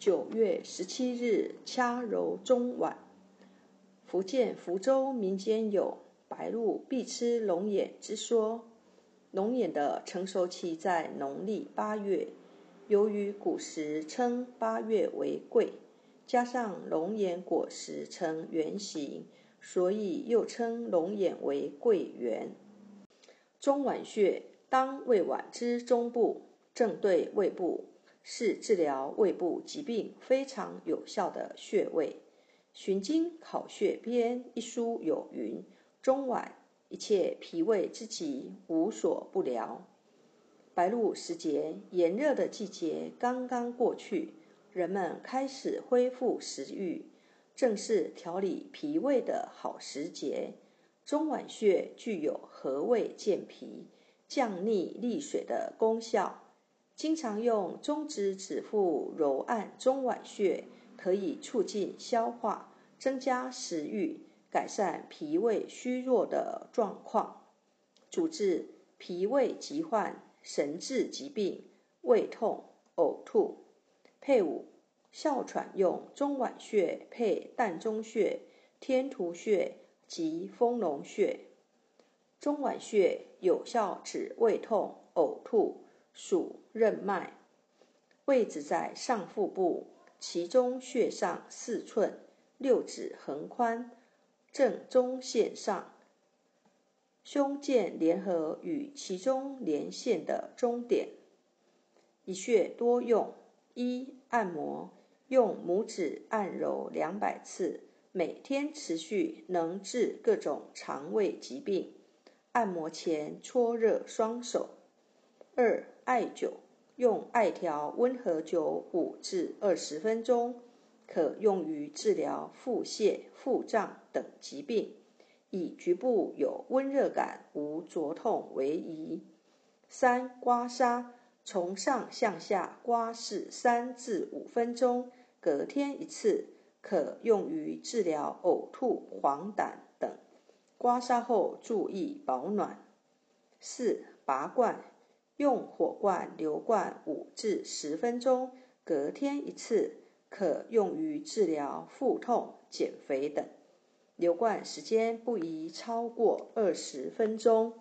九月十七日掐揉中脘。福建福州民间有白鹭必吃龙眼之说。龙眼的成熟期在农历八月，由于古时称八月为桂，加上龙眼果实呈圆形，所以又称龙眼为桂圆。中脘穴当胃脘之中部，正对胃部，是治疗胃部疾病非常有效的穴位。《寻经考穴编》一书有云：“中脘一切脾胃之疾，无所不疗。”白露时节，炎热的季节刚刚过去，人们开始恢复食欲，正是调理脾胃的好时节。中脘穴具有和胃健脾、降逆利水的功效，经常用中指指腹揉按中脘穴。可以促进消化，增加食欲，改善脾胃虚弱的状况，主治脾胃疾患、神志疾病、胃痛、呕吐。配伍哮喘用中脘穴配膻中穴、天突穴及丰隆穴。中脘穴有效止胃痛、呕吐，属任脉，位置在上腹部。其中穴上四寸，六指横宽，正中线上，胸剑联合与其中连线的中点。一穴多用：一、按摩，用拇指按揉两百次，每天持续，能治各种肠胃疾病。按摩前搓热双手。二、艾灸。用艾条温和灸五至二十分钟，可用于治疗腹泻、腹胀等疾病，以局部有温热感、无灼痛为宜。三、刮痧，从上向下刮拭三至五分钟，隔天一次，可用于治疗呕吐、黄疸等。刮痧后注意保暖。四、拔罐。用火罐流灌五至十分钟，隔天一次，可用于治疗腹痛、减肥等。流灌时间不宜超过二十分钟。